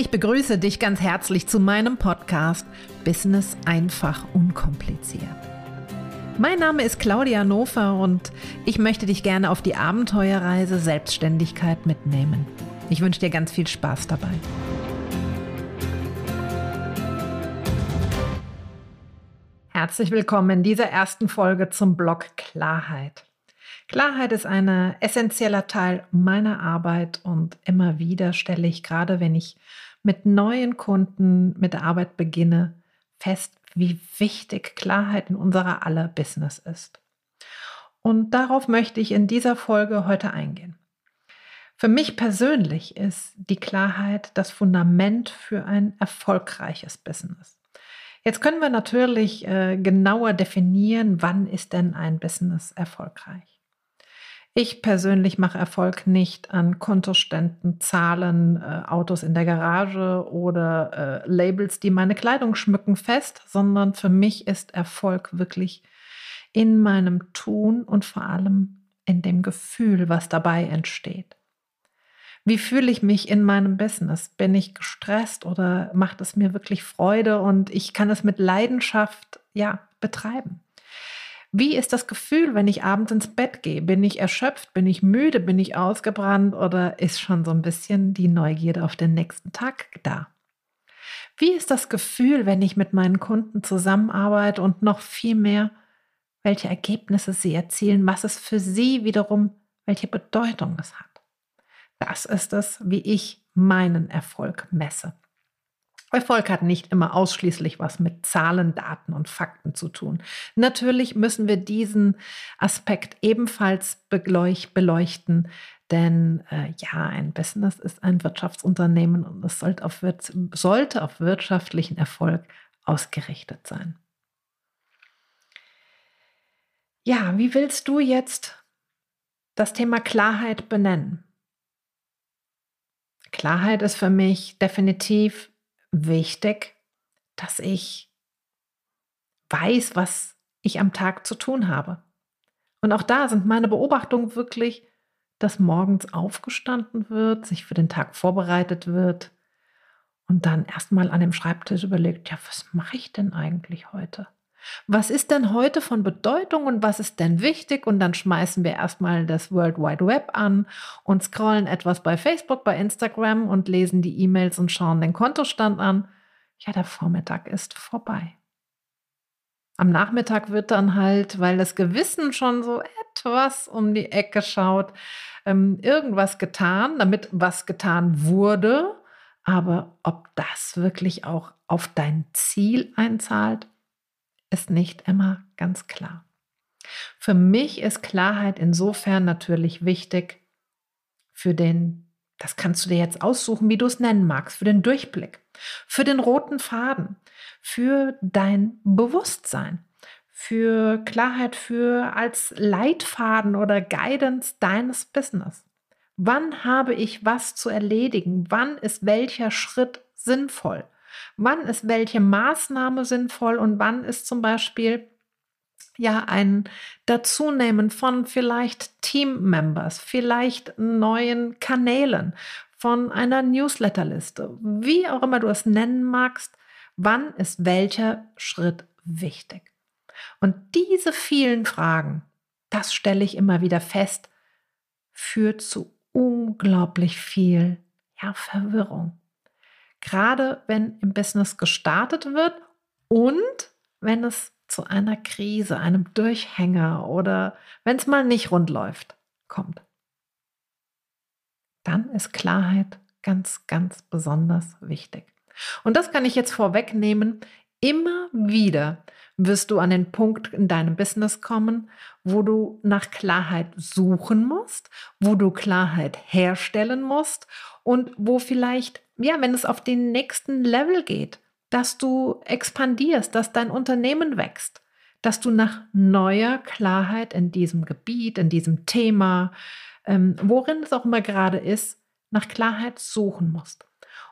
Ich begrüße dich ganz herzlich zu meinem Podcast Business einfach unkompliziert. Mein Name ist Claudia Nofer und ich möchte dich gerne auf die Abenteuerreise Selbstständigkeit mitnehmen. Ich wünsche dir ganz viel Spaß dabei. Herzlich willkommen in dieser ersten Folge zum Blog Klarheit. Klarheit ist ein essentieller Teil meiner Arbeit und immer wieder stelle ich, gerade wenn ich mit neuen Kunden mit der Arbeit beginne, fest, wie wichtig Klarheit in unserer aller Business ist. Und darauf möchte ich in dieser Folge heute eingehen. Für mich persönlich ist die Klarheit das Fundament für ein erfolgreiches Business. Jetzt können wir natürlich äh, genauer definieren, wann ist denn ein Business erfolgreich. Ich persönlich mache Erfolg nicht an Kontoständen, Zahlen, äh, Autos in der Garage oder äh, Labels, die meine Kleidung schmücken, fest, sondern für mich ist Erfolg wirklich in meinem Tun und vor allem in dem Gefühl, was dabei entsteht. Wie fühle ich mich in meinem Business? Bin ich gestresst oder macht es mir wirklich Freude und ich kann es mit Leidenschaft ja betreiben? Wie ist das Gefühl, wenn ich abends ins Bett gehe? Bin ich erschöpft? Bin ich müde? Bin ich ausgebrannt? Oder ist schon so ein bisschen die Neugierde auf den nächsten Tag da? Wie ist das Gefühl, wenn ich mit meinen Kunden zusammenarbeite und noch viel mehr, welche Ergebnisse sie erzielen, was es für sie wiederum, welche Bedeutung es hat? Das ist es, wie ich meinen Erfolg messe. Erfolg hat nicht immer ausschließlich was mit Zahlen, Daten und Fakten zu tun. Natürlich müssen wir diesen Aspekt ebenfalls beleuchten, denn äh, ja, ein Business ist ein Wirtschaftsunternehmen und es sollte auf, sollte auf wirtschaftlichen Erfolg ausgerichtet sein. Ja, wie willst du jetzt das Thema Klarheit benennen? Klarheit ist für mich definitiv wichtig, dass ich weiß, was ich am Tag zu tun habe. Und auch da sind meine Beobachtungen wirklich, dass morgens aufgestanden wird, sich für den Tag vorbereitet wird und dann erstmal an dem Schreibtisch überlegt, ja, was mache ich denn eigentlich heute? Was ist denn heute von Bedeutung und was ist denn wichtig? Und dann schmeißen wir erstmal das World Wide Web an und scrollen etwas bei Facebook, bei Instagram und lesen die E-Mails und schauen den Kontostand an. Ja, der Vormittag ist vorbei. Am Nachmittag wird dann halt, weil das Gewissen schon so etwas um die Ecke schaut, ähm, irgendwas getan, damit was getan wurde. Aber ob das wirklich auch auf dein Ziel einzahlt, ist nicht immer ganz klar. Für mich ist Klarheit insofern natürlich wichtig für den, das kannst du dir jetzt aussuchen, wie du es nennen magst, für den Durchblick, für den roten Faden, für dein Bewusstsein, für Klarheit, für als Leitfaden oder Guidance deines Business. Wann habe ich was zu erledigen? Wann ist welcher Schritt sinnvoll? Wann ist welche Maßnahme sinnvoll und wann ist zum Beispiel ja ein Dazunehmen von vielleicht Team-Members, vielleicht neuen Kanälen, von einer Newsletterliste, wie auch immer du es nennen magst, wann ist welcher Schritt wichtig? Und diese vielen Fragen, das stelle ich immer wieder fest, führt zu unglaublich viel ja, Verwirrung. Gerade wenn im Business gestartet wird und wenn es zu einer Krise, einem Durchhänger oder wenn es mal nicht rund läuft, kommt. Dann ist Klarheit ganz, ganz besonders wichtig. Und das kann ich jetzt vorwegnehmen. Immer wieder wirst du an den Punkt in deinem Business kommen, wo du nach Klarheit suchen musst, wo du Klarheit herstellen musst und wo vielleicht, ja, wenn es auf den nächsten Level geht, dass du expandierst, dass dein Unternehmen wächst, dass du nach neuer Klarheit in diesem Gebiet, in diesem Thema, ähm, worin es auch immer gerade ist, nach Klarheit suchen musst.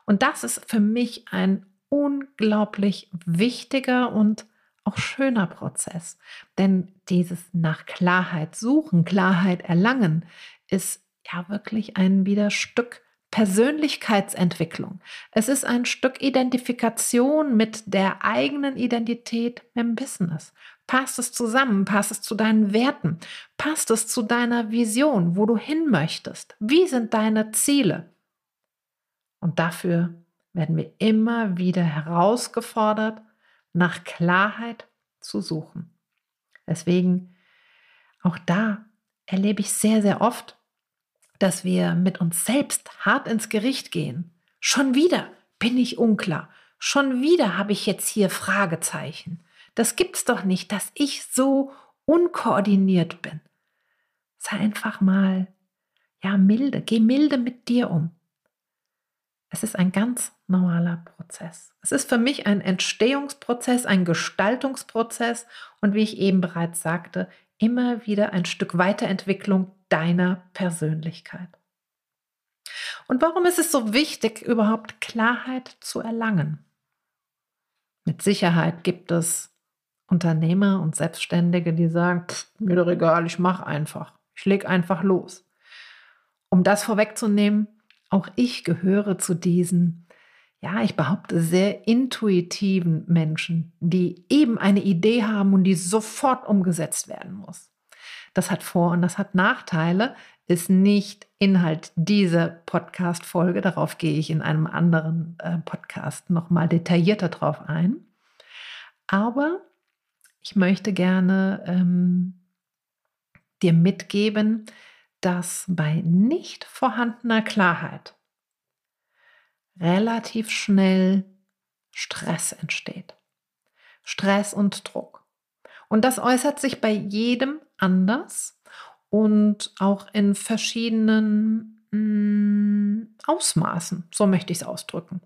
Und das ist für mich ein unglaublich wichtiger und auch schöner Prozess. Denn dieses nach Klarheit suchen, Klarheit erlangen, ist ja wirklich ein wieder Stück Persönlichkeitsentwicklung. Es ist ein Stück Identifikation mit der eigenen Identität im Business. Passt es zusammen? Passt es zu deinen Werten? Passt es zu deiner Vision, wo du hin möchtest? Wie sind deine Ziele? Und dafür werden wir immer wieder herausgefordert, nach Klarheit zu suchen. Deswegen auch da erlebe ich sehr, sehr oft, dass wir mit uns selbst hart ins Gericht gehen. Schon wieder bin ich unklar. Schon wieder habe ich jetzt hier Fragezeichen. Das gibt's doch nicht, dass ich so unkoordiniert bin. Sei einfach mal, ja, milde. Geh milde mit dir um. Es ist ein ganz normaler Prozess. Es ist für mich ein Entstehungsprozess, ein Gestaltungsprozess und wie ich eben bereits sagte, immer wieder ein Stück Weiterentwicklung deiner Persönlichkeit. Und warum ist es so wichtig, überhaupt Klarheit zu erlangen? Mit Sicherheit gibt es Unternehmer und Selbstständige, die sagen, mir doch egal, ich mache einfach, ich lege einfach los. Um das vorwegzunehmen, auch ich gehöre zu diesen, ja, ich behaupte, sehr intuitiven Menschen, die eben eine Idee haben und die sofort umgesetzt werden muss. Das hat Vor- und das hat Nachteile, ist nicht Inhalt dieser Podcast-Folge. Darauf gehe ich in einem anderen äh, Podcast nochmal detaillierter drauf ein. Aber ich möchte gerne ähm, dir mitgeben, dass bei nicht vorhandener Klarheit relativ schnell Stress entsteht. Stress und Druck. Und das äußert sich bei jedem anders und auch in verschiedenen mh, mm, Ausmaßen. So möchte ich es ausdrücken.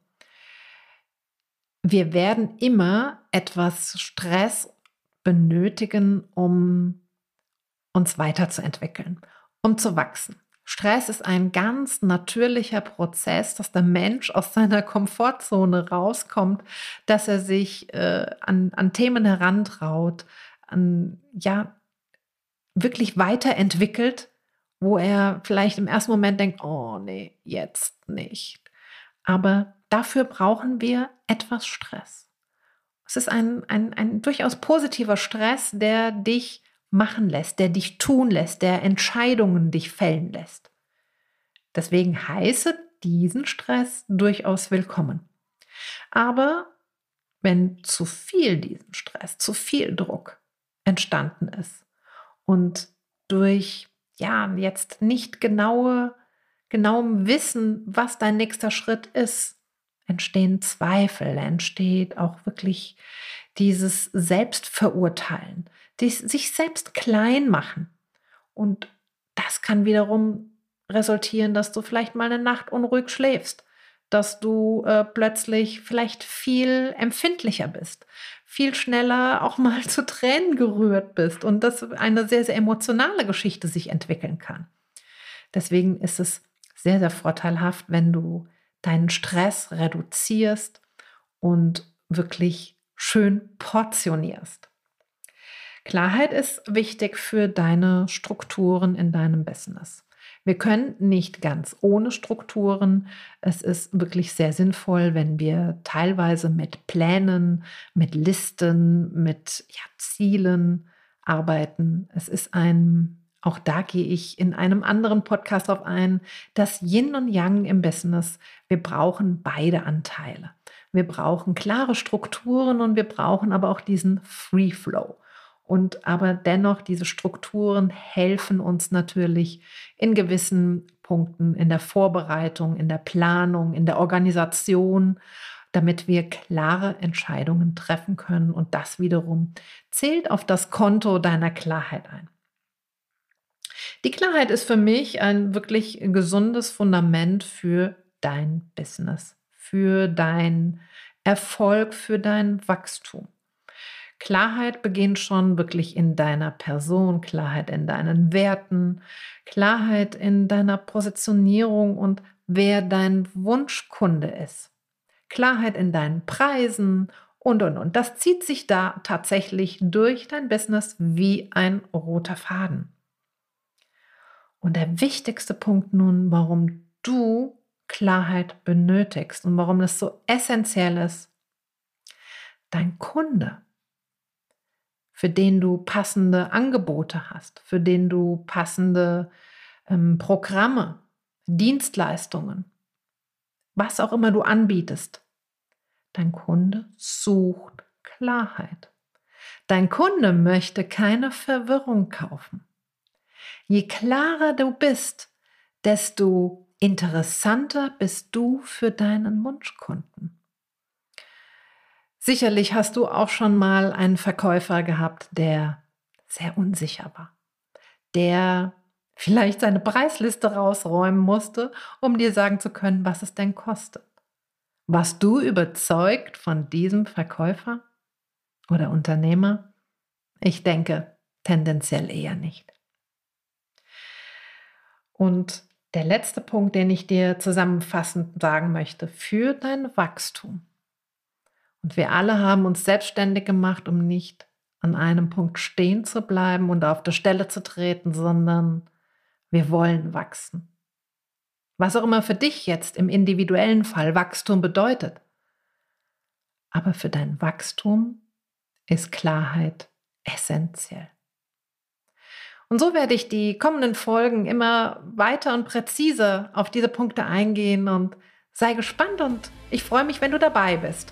Wir werden immer etwas Stress benötigen, um uns weiterzuentwickeln, um zu wachsen. Stress ist ein ganz natürlicher Prozess, dass der Mensch aus seiner Komfortzone rauskommt, dass er sich äh, an, an Themen herantraut, an, ja, wirklich weiterentwickelt, wo er vielleicht im ersten Moment denkt, oh nee, jetzt nicht. Aber dafür brauchen wir etwas Stress. Es ist ein, ein, ein durchaus positiver Stress, der dich machen lässt, der dich tun lässt, der Entscheidungen dich fällen lässt. Deswegen heiße diesen Stress durchaus willkommen. Aber wenn zu viel diesen Stress, zu viel Druck entstanden ist und durch ja jetzt nicht genaue genauem Wissen, was dein nächster Schritt ist, entstehen Zweifel, entsteht auch wirklich dieses Selbstverurteilen, sich selbst klein machen. Und das kann wiederum resultieren, dass du vielleicht mal eine Nacht unruhig schläfst, dass du äh, plötzlich vielleicht viel empfindlicher bist, viel schneller auch mal zu Tränen gerührt bist und dass eine sehr, sehr emotionale Geschichte sich entwickeln kann. Deswegen ist es sehr, sehr vorteilhaft, wenn du deinen Stress reduzierst und wirklich schön portionierst. Klarheit ist wichtig für deine Strukturen in deinem Business. Wir können nicht ganz ohne Strukturen. Es ist wirklich sehr sinnvoll, wenn wir teilweise mit Plänen, mit Listen, mit ja, Zielen arbeiten. Es ist ein, auch da gehe ich in einem anderen Podcast auf ein, das Yin und Yang im Business. Wir brauchen beide Anteile. Wir brauchen klare Strukturen und wir brauchen aber auch diesen Free Flow. Und aber dennoch, diese Strukturen helfen uns natürlich in gewissen Punkten in der Vorbereitung, in der Planung, in der Organisation, damit wir klare Entscheidungen treffen können. Und das wiederum zählt auf das Konto deiner Klarheit ein. Die Klarheit ist für mich ein wirklich gesundes Fundament für dein Business, für dein Erfolg, für dein Wachstum. Klarheit beginnt schon wirklich in deiner Person, Klarheit in deinen Werten, Klarheit in deiner Positionierung und wer dein Wunschkunde ist. Klarheit in deinen Preisen und, und, und. Das zieht sich da tatsächlich durch dein Business wie ein roter Faden. Und der wichtigste Punkt nun, warum du Klarheit benötigst und warum das so essentiell ist. Dein Kunde, für den du passende Angebote hast, für den du passende ähm, Programme, Dienstleistungen, was auch immer du anbietest. Dein Kunde sucht Klarheit. Dein Kunde möchte keine Verwirrung kaufen. Je klarer du bist, desto interessanter bist du für deinen Wunschkunden. Sicherlich hast du auch schon mal einen Verkäufer gehabt, der sehr unsicher war, der vielleicht seine Preisliste rausräumen musste, um dir sagen zu können, was es denn kostet. Warst du überzeugt von diesem Verkäufer oder Unternehmer? Ich denke tendenziell eher nicht. Und der letzte Punkt, den ich dir zusammenfassend sagen möchte, für dein Wachstum. Und wir alle haben uns selbstständig gemacht, um nicht an einem Punkt stehen zu bleiben und auf der Stelle zu treten, sondern wir wollen wachsen. Was auch immer für dich jetzt im individuellen Fall Wachstum bedeutet. Aber für dein Wachstum ist Klarheit essentiell. Und so werde ich die kommenden Folgen immer weiter und präziser auf diese Punkte eingehen und sei gespannt und ich freue mich, wenn du dabei bist.